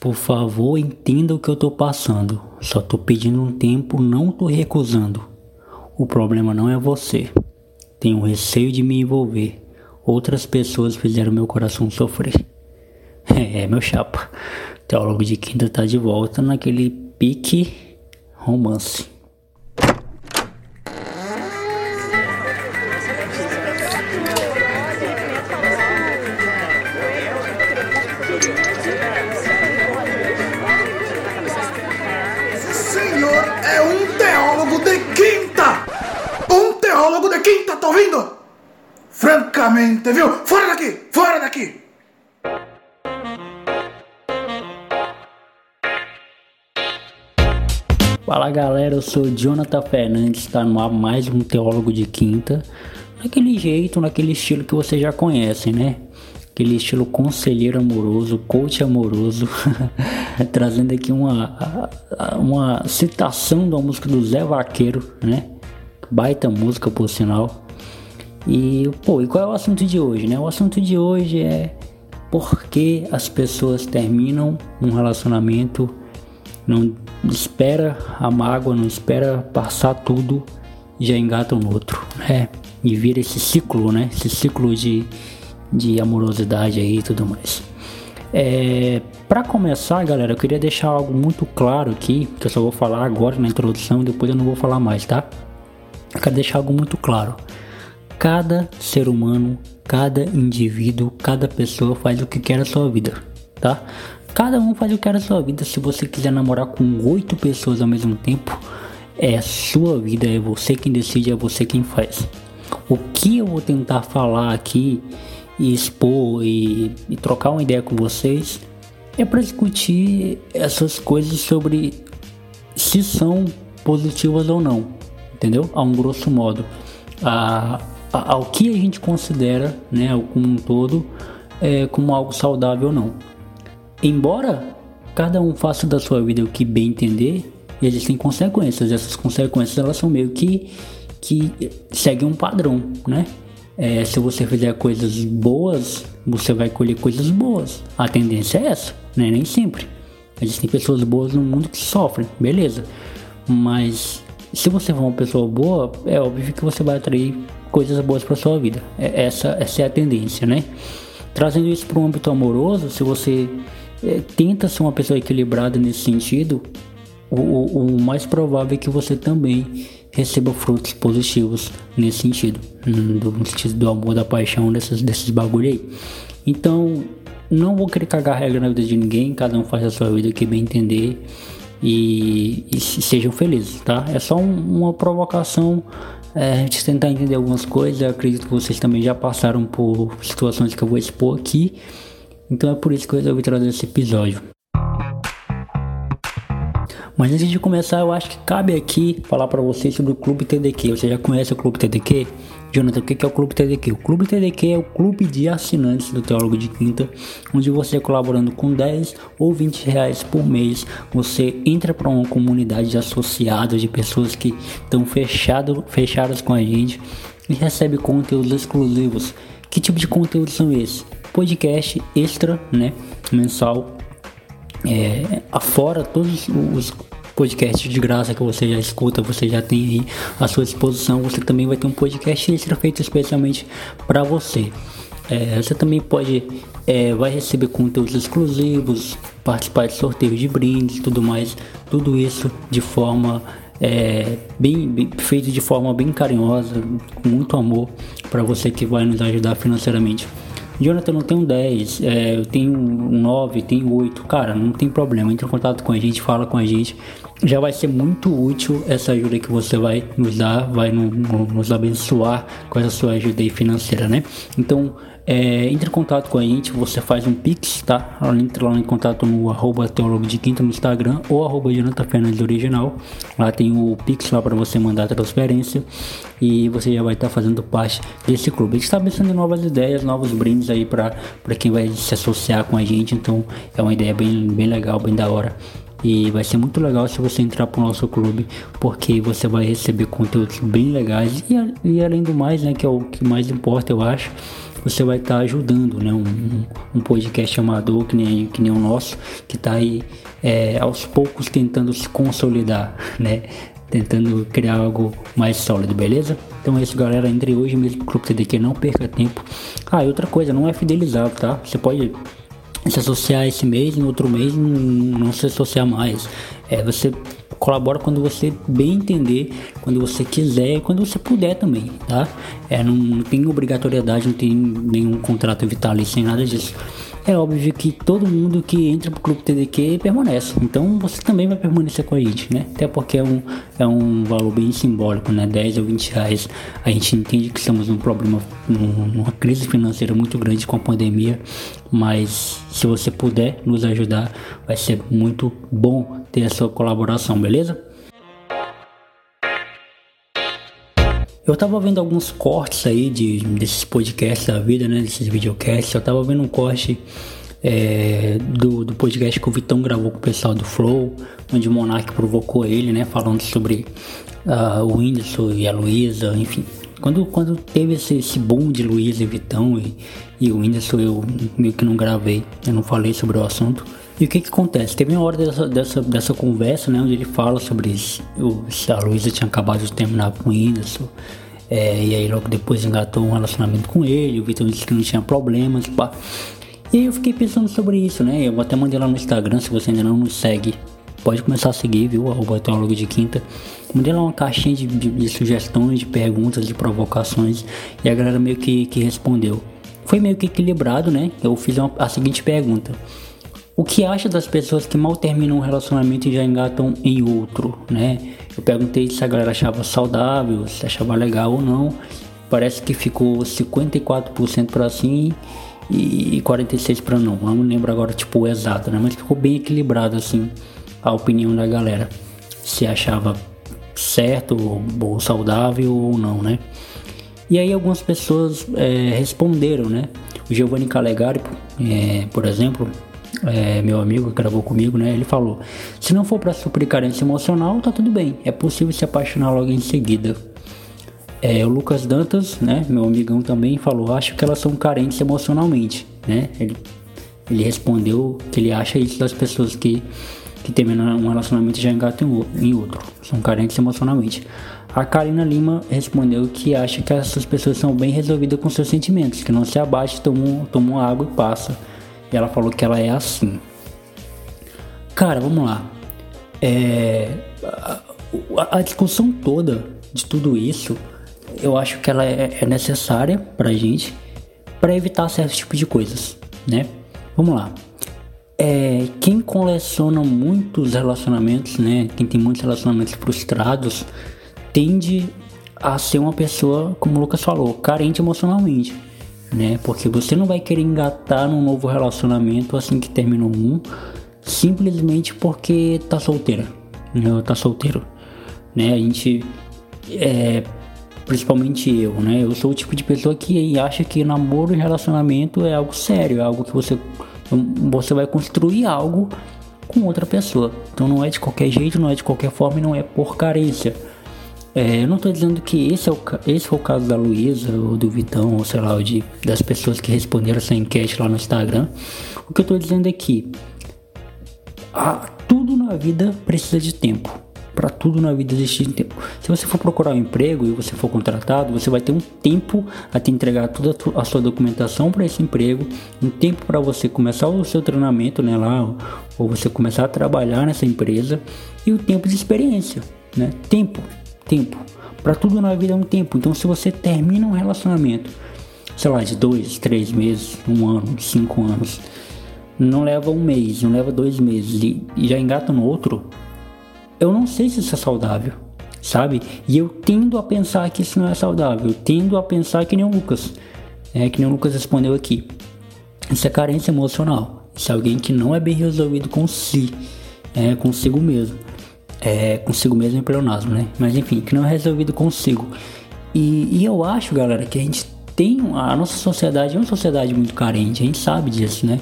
Por favor, entenda o que eu tô passando. Só tô pedindo um tempo, não tô recusando. O problema não é você. Tenho receio de me envolver. Outras pessoas fizeram meu coração sofrer. É, meu chapa. Teólogo de Quinta tá de volta naquele pique romance. Francamente, viu? Fora daqui! Fora daqui! Fala galera, eu sou Jonathan Fernandes, está no ar mais um Teólogo de Quinta. Naquele jeito, naquele estilo que vocês já conhecem, né? Aquele estilo conselheiro amoroso, coach amoroso, trazendo aqui uma, uma citação da música do Zé Vaqueiro, né? Baita música por sinal. E, pô, e qual é o assunto de hoje, né? O assunto de hoje é por que as pessoas terminam um relacionamento não espera a mágoa, não espera passar tudo e já engata no outro, né? E vira esse ciclo, né? Esse ciclo de, de amorosidade aí e tudo mais. É, para começar, galera, eu queria deixar algo muito claro aqui, que eu só vou falar agora na introdução, depois eu não vou falar mais, tá? Eu quero deixar algo muito claro. Cada ser humano, cada indivíduo, cada pessoa faz o que quer a sua vida, tá? Cada um faz o que quer a sua vida. Se você quiser namorar com oito pessoas ao mesmo tempo, é a sua vida, é você quem decide, é você quem faz. O que eu vou tentar falar aqui e expor e, e trocar uma ideia com vocês é para discutir essas coisas sobre se são positivas ou não, entendeu? A um grosso modo, a, ao que a gente considera, né, como um todo, é, como algo saudável ou não. Embora cada um faça da sua vida o que bem entender, existem consequências. Essas consequências elas são meio que que seguem um padrão, né? É, se você fizer coisas boas, você vai colher coisas boas. A tendência é essa, né? Nem sempre. Existem pessoas boas no mundo que sofrem, beleza. Mas se você for uma pessoa boa, é óbvio que você vai atrair coisas boas para sua vida. É, essa, essa é a tendência, né? Trazendo isso para o âmbito amoroso, se você é, tenta ser uma pessoa equilibrada nesse sentido, o, o, o, mais provável é que você também receba frutos positivos nesse sentido, no sentido do amor, da paixão, desses, desses bagulho aí. Então, não vou querer cagar regra na vida de ninguém, cada um faz a sua vida que bem entender e, e sejam felizes, tá? É só um, uma provocação é, de tentar entender algumas coisas. Eu acredito que vocês também já passaram por situações que eu vou expor aqui. Então é por isso que eu resolvi trazer esse episódio. Mas antes de começar, eu acho que cabe aqui falar para vocês sobre o Clube TDQ. Você já conhece o Clube TDQ? Jonathan, o que é o Clube TDQ? O Clube TDQ é o clube de assinantes do Teólogo de Quinta, onde você colaborando com 10 ou 20 reais por mês, você entra para uma comunidade de associados, de pessoas que estão fechado, fechadas com a gente e recebe conteúdos exclusivos. Que tipo de conteúdo são esses? Podcast extra, né, mensal, é, afora todos os podcasts de graça que você já escuta, você já tem aí à sua disposição. Você também vai ter um podcast extra feito especialmente para você. É, você também pode é, vai receber conteúdos exclusivos, participar de sorteios de brindes, tudo mais, tudo isso de forma é, bem, bem feito de forma bem carinhosa, com muito amor para você que vai nos ajudar financeiramente. Jonathan, eu não tenho 10, é, eu tenho 9, tenho 8. Cara, não tem problema. Entre em contato com a gente, fala com a gente. Já vai ser muito útil essa ajuda que você vai nos dar, vai no, no, nos abençoar com essa sua ajuda financeira, né? Então, é, entre em contato com a gente, você faz um pix, tá? Entre lá em contato no arroba teólogo de quinta no Instagram ou arroba Jonathan Fernandes Original. Lá tem o pix lá para você mandar a transferência e você já vai estar tá fazendo parte desse clube. A gente está pensando em novas ideias, novos brindes aí para quem vai se associar com a gente. Então é uma ideia bem, bem legal, bem da hora. E vai ser muito legal se você entrar para o nosso clube, porque você vai receber conteúdos bem legais e, e além do mais, né, que é o que mais importa, eu acho, você vai estar tá ajudando, né? Um, um, podcast amador que nem, que nem o nosso, que está aí é, aos poucos tentando se consolidar, né? Tentando criar algo mais sólido, beleza? Então é isso, galera. Entre hoje mesmo pro Clube TDQ, não perca tempo. Ah, e outra coisa, não é fidelizado, tá? Você pode se associar esse mês, no outro mês não se associar mais. É, você colabora quando você bem entender, quando você quiser, quando você puder também, tá? É, não, não tem obrigatoriedade, não tem nenhum contrato vitalício, sem nada disso é óbvio que todo mundo que entra pro clube TDQ permanece. Então você também vai permanecer com a gente, né? Até porque é um, é um valor bem simbólico, né? 10 ou 20 reais. A gente entende que estamos num problema, numa crise financeira muito grande com a pandemia. Mas se você puder nos ajudar, vai ser muito bom ter a sua colaboração, beleza? Eu tava vendo alguns cortes aí de, desses podcasts da vida, né? Desses videocasts. Eu tava vendo um corte é, do, do podcast que o Vitão gravou com o pessoal do Flow, onde o Monark provocou ele, né? Falando sobre uh, o Whindersson e a Luísa, enfim. Quando, quando teve esse, esse boom de Luísa e Vitão e, e o Whindersson, eu meio que não gravei, eu não falei sobre o assunto. E o que que acontece? Teve uma hora dessa, dessa, dessa conversa, né, onde ele fala sobre isso, se a Luísa tinha acabado de terminar com o Whindersson, é, e aí logo depois engatou um relacionamento com ele, o Vitor disse que não tinha problemas, pá. E aí eu fiquei pensando sobre isso, né, eu até mandei lá no Instagram, se você ainda não nos segue, pode começar a seguir, viu, o Teólogo de Quinta. Mandei lá uma caixinha de, de, de, sugestões, de perguntas, de provocações, e a galera meio que, que respondeu. Foi meio que equilibrado, né, eu fiz uma, a seguinte pergunta o que acha das pessoas que mal terminam um relacionamento e já engatam em outro, né? Eu perguntei se a galera achava saudável, se achava legal ou não. Parece que ficou 54% para sim e 46 para não. Não lembro agora tipo o exato, né? Mas ficou bem equilibrado assim a opinião da galera. Se achava certo ou saudável ou não, né? E aí algumas pessoas é, responderam, né? O Giovanni Calegari, é, por exemplo, é, meu amigo que gravou comigo, né? Ele falou: se não for para suprir carência emocional, tá tudo bem. É possível se apaixonar logo em seguida. É, o Lucas Dantas, né? Meu amigão também falou: acho que elas são carentes emocionalmente, né? Ele, ele respondeu que ele acha isso das pessoas que que um relacionamento já engatam em outro. São carentes emocionalmente. A Karina Lima respondeu que acha que essas pessoas são bem resolvidas com seus sentimentos, que não se abate, tomam, tomam água e passa e ela falou que ela é assim. Cara, vamos lá. É, a, a, discussão toda de tudo isso, eu acho que ela é, é necessária pra gente para evitar certos tipos de coisas, né? Vamos lá. É, quem coleciona muitos relacionamentos, né? Quem tem muitos relacionamentos frustrados, tende a ser uma pessoa, como o Lucas falou, carente emocionalmente né? Porque você não vai querer engatar num novo relacionamento assim que terminou um, simplesmente porque tá solteira, né? Tá solteiro, né? A gente é principalmente eu, né? Eu sou o tipo de pessoa que acha que namoro e relacionamento é algo sério, é algo que você você vai construir algo com outra pessoa. Então não é de qualquer jeito, não é de qualquer forma e não é por carência. É, eu não estou dizendo que esse, é o, esse foi o caso da Luísa ou do Vitão, ou sei lá, de, das pessoas que responderam essa enquete lá no Instagram. O que eu estou dizendo é que a, tudo na vida precisa de tempo. Para tudo na vida existe tempo. Se você for procurar um emprego e você for contratado, você vai ter um tempo a te entregar toda a sua documentação para esse emprego, um tempo para você começar o seu treinamento né, lá, ou você começar a trabalhar nessa empresa, e o tempo de experiência. Né? Tempo tempo. Para tudo na vida é um tempo. Então, se você termina um relacionamento, sei lá, de dois, três meses, um ano, cinco anos, não leva um mês, não leva dois meses e, já engata no outro, eu não sei se isso é saudável, sabe? E eu tendo a pensar que isso não é saudável. Eu tendo a pensar que nem o Lucas, é que nem o Lucas respondeu aqui. Isso é carência emocional. Isso é alguém que não é bem resolvido com si, é consigo mesmo é, consigo mesmo em pleonasmo, né? Mas enfim, que não é resolvido consigo. E, e, eu acho, galera, que a gente tem. A nossa sociedade é uma sociedade muito carente, a gente sabe disso, né?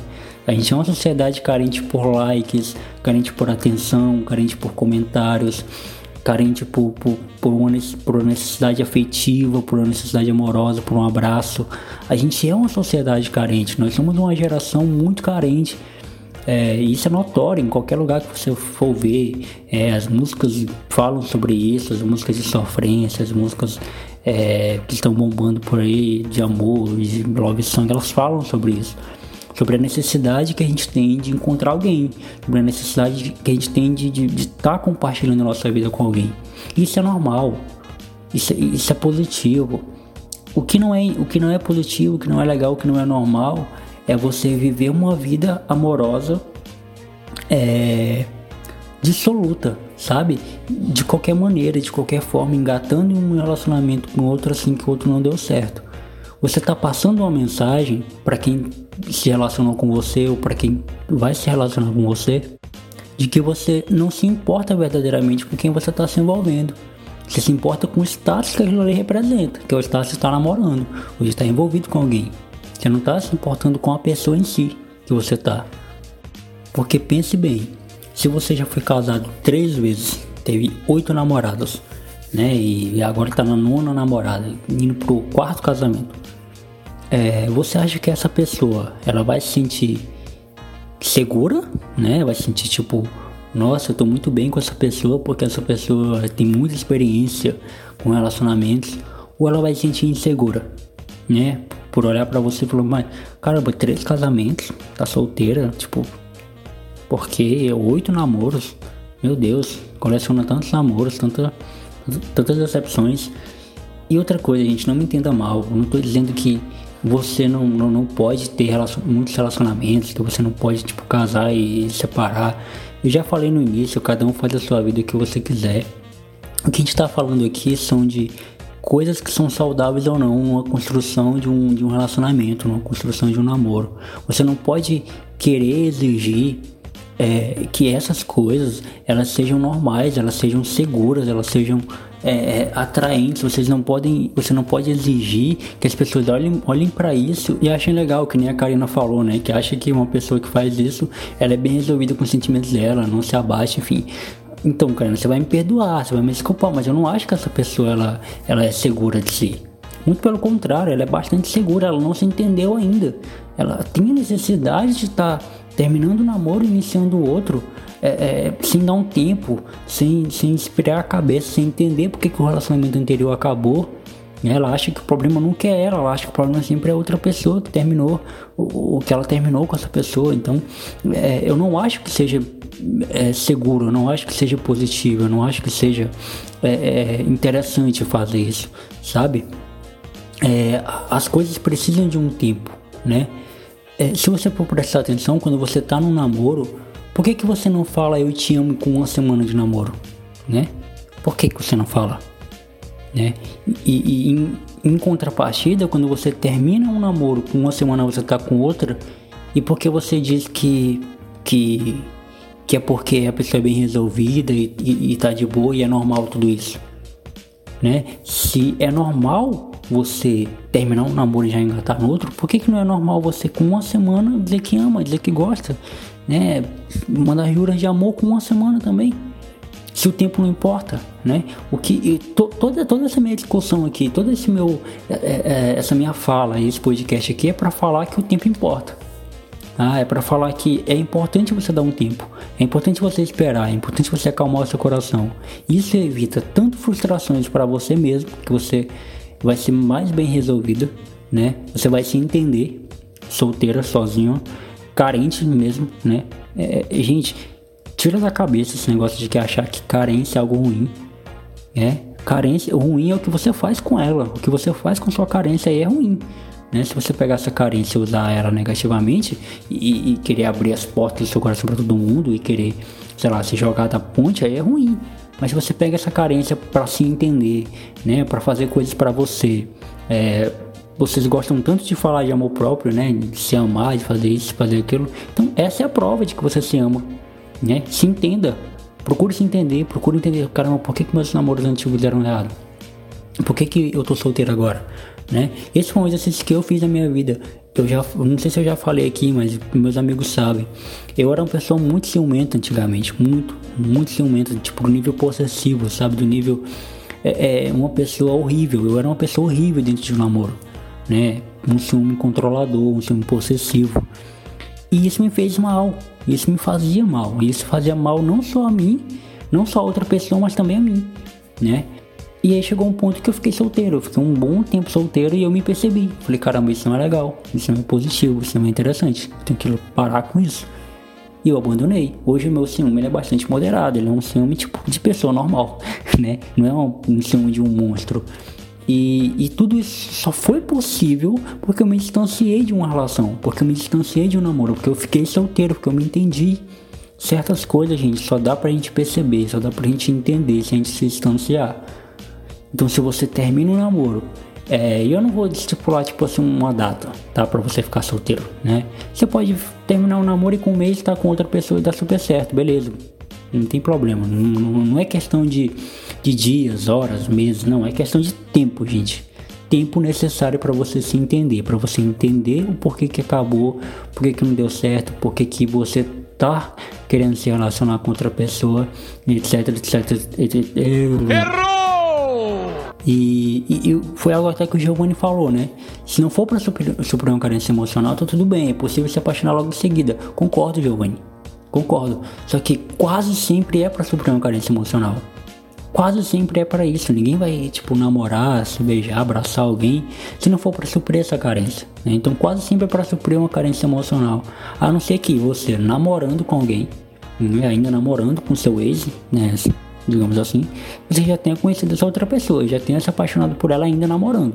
A gente é uma sociedade carente por likes, carente por atenção, carente por comentários, carente por, por, por, uma, por uma necessidade afetiva, por uma necessidade amorosa, por um abraço. A gente é uma sociedade carente, nós somos uma geração muito carente. É, isso é notório em qualquer lugar que você for ver. É, as músicas falam sobre isso, as músicas de sofrência, as músicas é, que estão bombando por aí de amor, de love song, elas falam sobre isso sobre a necessidade que a gente tem de encontrar alguém, sobre a necessidade que a gente tem de estar tá compartilhando a nossa vida com alguém. Isso é normal, isso, isso é positivo. O que, não é, o que não é positivo, o que não é legal, o que não é normal é você viver uma vida amorosa é, dissoluta, sabe? De qualquer maneira, de qualquer forma, engatando em um relacionamento com outro assim que o outro não deu certo. Você está passando uma mensagem para quem se relacionou com você ou para quem vai se relacionar com você de que você não se importa verdadeiramente com quem você está se envolvendo. Você se importa com o status que aquilo ali representa, que é o status de estar namorando, ou de estar envolvido com alguém. Você não está se importando com a pessoa em si que você está. Porque pense bem, se você já foi casado três vezes, teve oito namoradas, né? E agora está na nona namorada, indo pro quarto casamento é, você acha que essa pessoa ela vai se sentir segura, né? Vai se sentir tipo, nossa, eu tô muito bem com essa pessoa porque essa pessoa tem muita experiência com relacionamentos, ou ela vai se sentir insegura, né? Por olhar para você e falar, mas caramba, três casamentos, tá solteira, tipo, porque oito namoros, meu Deus, coleciona tantos namoros, tanta, tantas decepções. E outra coisa, gente, não me entenda mal, eu não tô dizendo que você não, não, não pode ter relacion, muitos relacionamentos, que você não pode tipo casar e separar. Eu já falei no início, cada um faz a sua vida o que você quiser. O que a gente está falando aqui são de coisas que são saudáveis ou não, uma construção de um, de um relacionamento, uma construção de um namoro. Você não pode querer exigir é, que essas coisas elas sejam normais, elas sejam seguras, elas sejam é, é, atraentes. Vocês não podem, você não pode exigir que as pessoas olhem, olhem para isso e achem legal, que nem a Karina falou, né? Que acha que uma pessoa que faz isso, ela é bem resolvida com os sentimentos dela, não se abaixa, enfim. Então, Karina, você vai me perdoar, você vai me desculpar, mas eu não acho que essa pessoa ela, ela é segura de si. Muito pelo contrário, ela é bastante segura, ela não se entendeu ainda. Ela tem necessidade de estar tá terminando o namoro e iniciando o outro é, é, sem dar um tempo, sem, sem esperar a cabeça, sem entender porque que o relacionamento anterior acabou. Ela acha que o problema nunca é ela, ela acha que o problema sempre é outra pessoa que terminou, o que ela terminou com essa pessoa. Então, é, eu não acho que seja é, seguro, eu não acho que seja positivo, eu não acho que seja é, é, interessante fazer isso, sabe? É, as coisas precisam de um tempo, né? se você for prestar atenção, quando você tá num namoro, por que, que você não fala eu te amo com uma semana de namoro? Né? Por que, que você não fala? Né? E, e em, em, contrapartida, quando você termina um namoro com uma semana você tá com outra, e porque você diz que, que, que é porque a pessoa é bem resolvida e, e, e tá de boa e é normal tudo isso? Né? Se é normal você terminar um namoro e já engatar no outro, por que, que não é normal você com uma semana dizer que ama, dizer que gosta? né? Mandar juras de amor com uma semana também. Se o tempo não importa, né? O que to, toda toda essa minha discussão aqui, toda esse meu é, é, é essa minha fala, esse podcast aqui é para falar que o tempo importa. Ah, é para falar que é importante você dar um tempo, é importante você esperar, é importante você acalmar o seu coração. Isso evita tanto frustrações para você mesmo, que você vai ser mais bem resolvida, né? Você vai se entender solteira, sozinho carente mesmo, né? É, é, gente, tira da cabeça esse negócio de que achar que carência é algo ruim, né? Carência, ruim é o que você faz com ela, o que você faz com sua carência aí é ruim. Né? Se você pegar essa carência e usar ela negativamente e, e querer abrir as portas do seu coração para todo mundo e querer, sei lá, se jogar da ponte, aí é ruim. Mas se você pega essa carência para se entender, né, para fazer coisas para você, é, vocês gostam tanto de falar de amor próprio, né? De se amar, de fazer isso, fazer aquilo. Então, essa é a prova de que você se ama, né? Se entenda. Procure se entender, procure entender, caramba, por que, que meus namoros antigos deram errado? Por que, que eu tô solteiro agora? Né? Esse foi um exercício que eu fiz na minha vida. eu já, não sei se eu já falei aqui, mas meus amigos sabem. Eu era uma pessoa muito ciumenta antigamente, muito, muito ciumenta, tipo do nível possessivo, sabe, do nível é, é uma pessoa horrível. Eu era uma pessoa horrível dentro de um namoro, né? Um ciúme controlador, um ciúme possessivo. E isso me fez mal, isso me fazia mal, isso fazia mal não só a mim, não só a outra pessoa, mas também a mim, né? E aí chegou um ponto que eu fiquei solteiro, eu fiquei um bom tempo solteiro e eu me percebi. Falei, caramba, isso não é legal, isso não é positivo, isso não é interessante, tenho que parar com isso. E eu abandonei. Hoje o meu ciúme é bastante moderado, ele é um ciúme tipo de pessoa normal, né? Não é um, um ciúme de um monstro. E, e, tudo isso só foi possível porque eu me distanciei de uma relação, porque eu me distanciei de um namoro, porque eu fiquei solteiro, porque eu me entendi. Certas coisas, gente, só dá pra gente perceber, só dá pra gente entender se a gente se distanciar. Então, se você termina um namoro, é, eu não vou estipular tipo assim uma data, tá? Pra você ficar solteiro, né? Você pode terminar um namoro e com um mês estar tá com outra pessoa e dar super certo, beleza. Não tem problema. Não, não, é questão de, de dias, horas, meses, não. É questão de tempo, gente. Tempo necessário para você se entender, para você entender o porquê que acabou, porquê que não deu certo, porquê que você tá querendo se relacionar com outra pessoa, etc, etc, etc. Errou! E, e, e, foi algo até que o Giovanni falou, né? Se não for para suprir, uma carência emocional, tá tudo bem, é possível se apaixonar logo em seguida. Concordo, Giovanni. Concordo. Só que quase sempre é para suprir uma carência emocional. Quase sempre é para isso. Ninguém vai, tipo, namorar, se beijar, abraçar alguém se não for para suprir essa carência. Né? Então, quase sempre é para suprir uma carência emocional. A não ser que você, namorando com alguém, né? ainda namorando com seu ex, né? Digamos assim, você já tenha conhecido essa outra pessoa, já tenha se apaixonado por ela ainda namorando,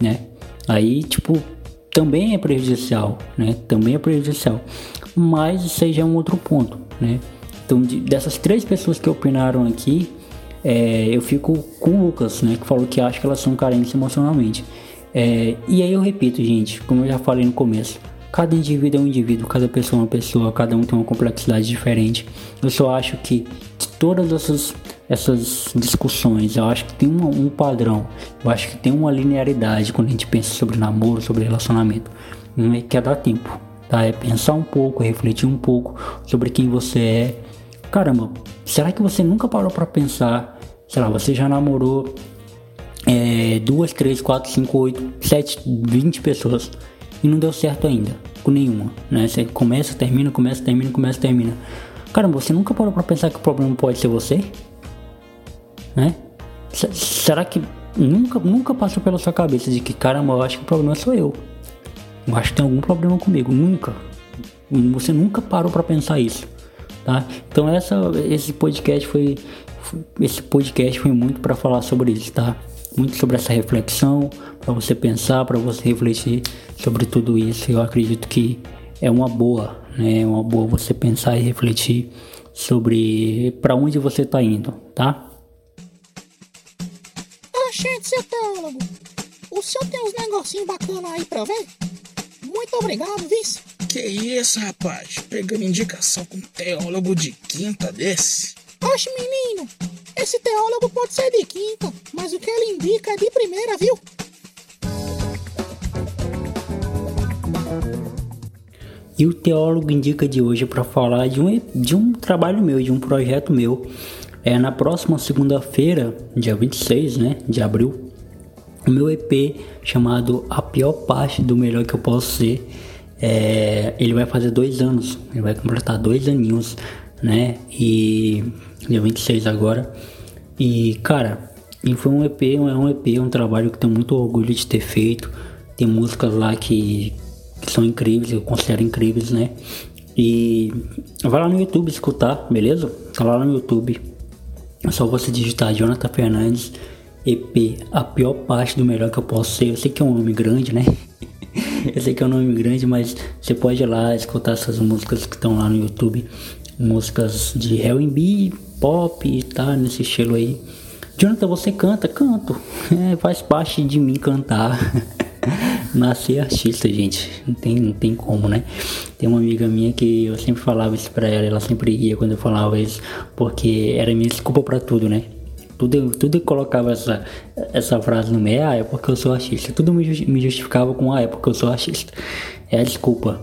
né? Aí, tipo, também é prejudicial, né? Também é prejudicial. Mas isso aí já é um outro ponto, né? Então, de, dessas três pessoas que opinaram aqui, é, eu fico com o Lucas, né? Que falou que acha que elas são carentes emocionalmente. É, e aí eu repito, gente, como eu já falei no começo, cada indivíduo é um indivíduo, cada pessoa é uma pessoa, cada um tem uma complexidade diferente. Eu só acho que todas essas essas discussões. Eu acho que tem um, um, padrão, eu acho que tem uma linearidade quando a gente pensa sobre namoro, sobre relacionamento. Não é que é dar tempo, tá? É pensar um pouco, refletir um pouco sobre quem você é. Caramba, será que você nunca parou para pensar? Sei lá, você já namorou é, duas, três, quatro, cinco, oito, sete, vinte pessoas e não deu certo ainda com nenhuma, né? Você começa, termina, começa, termina, começa, termina. Caramba, você nunca parou para pensar que o problema pode ser você? né? S será que nunca, nunca passou pela sua cabeça de que, caramba, eu acho que o problema sou eu? Eu acho que tem algum problema comigo. Nunca. Você nunca parou para pensar isso, tá? Então essa, esse podcast foi, esse podcast foi muito para falar sobre isso, tá? Muito sobre essa reflexão, para você pensar, para você refletir sobre tudo isso. Eu acredito que é uma boa? É uma boa você pensar e refletir sobre para onde você está indo, tá? Gente, seu teólogo, o senhor tem uns negocinhos bacanas aí pra ver? Muito obrigado, vice. Que isso, rapaz? Pegando indicação com um teólogo de quinta desse? Oxe, menino, esse teólogo pode ser de quinta, mas o que ele indica é de primeira, viu? E o teólogo indica de hoje para falar de um, de um trabalho meu, de um projeto meu é na próxima segunda-feira, dia 26 né, de abril, o meu EP chamado A Pior Parte do Melhor Que Eu Posso Ser, é, ele vai fazer dois anos, ele vai completar dois aninhos, né? E dia 26 agora. E cara, e foi um EP, é um EP, um trabalho que tenho muito orgulho de ter feito. Tem músicas lá que, que são incríveis, eu considero incríveis, né? E vai lá no YouTube escutar, beleza? Tá lá no YouTube, é só você digitar Jonathan Fernandes EP, a pior parte do melhor que eu posso ser. Eu sei que é um nome grande, né? eu sei que é um nome grande, mas você pode ir lá escutar essas músicas que estão lá no YouTube. Músicas de R&B, pop, tá? Nesse estilo aí. Jonathan, você canta? Canto. É, faz parte de mim cantar. Nascer artista, gente. Não tem, não tem como, né? Tem uma amiga minha que eu sempre falava isso pra ela, ela sempre ia quando eu falava isso, porque era minha desculpa pra tudo, né? Tudo, tudo colocava essa, essa frase no meio, ah, é porque eu sou artista. Tudo me, me justificava com, ah, é porque eu sou artista. É a desculpa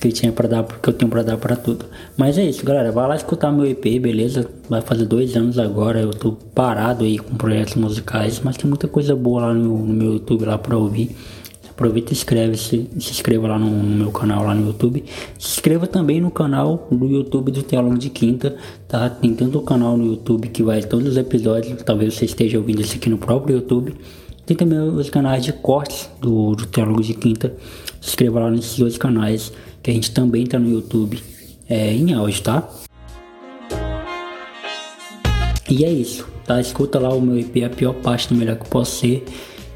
que eu tinha para dar, porque eu tenho para dar para tudo. Mas é isso, galera. Vai lá escutar meu EP, beleza? Vai fazer dois anos agora. Eu tô parado aí com projetos musicais, mas tem muita coisa boa lá no, no meu YouTube lá para ouvir. Aproveita e se, se inscreva lá no, no, meu canal lá no YouTube. Se inscreva também no canal do YouTube do Teólogo de Quinta, tá? Tem tanto o canal no YouTube que vai todos os episódios, talvez você esteja ouvindo isso aqui no próprio YouTube. Tem também os canais de cortes do, do Teólogo de Quinta. Se inscreva lá nesses dois canais, que a gente também tá no YouTube é, em áudio, tá? E é isso, tá? Escuta lá o meu EP, a pior parte do melhor que eu posso ser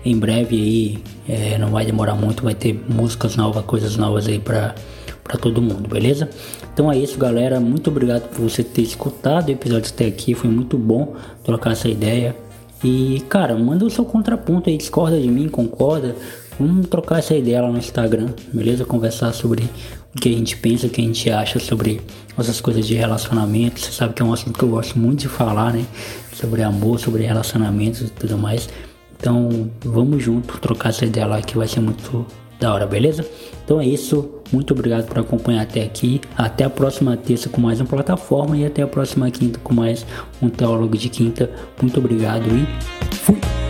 em breve aí, é, não vai demorar muito, vai ter músicas novas, coisas novas aí pra, pra todo mundo, beleza? Então é isso, galera. Muito obrigado por você ter escutado o episódio até aqui. Foi muito bom trocar essa ideia. E, cara, manda o seu contraponto aí, discorda de mim, concorda. Vamos trocar essa ideia lá no Instagram, beleza? Conversar sobre o que a gente pensa, o que a gente acha sobre essas coisas de relacionamento. Você sabe que é um assunto que eu gosto muito de falar, né? Sobre amor, sobre relacionamentos e tudo mais. Então vamos junto trocar essa ideia lá que vai ser muito da hora, beleza? Então é isso. Muito obrigado por acompanhar até aqui. Até a próxima terça com mais uma plataforma e até a próxima quinta com mais um teólogo de quinta. Muito obrigado e fui!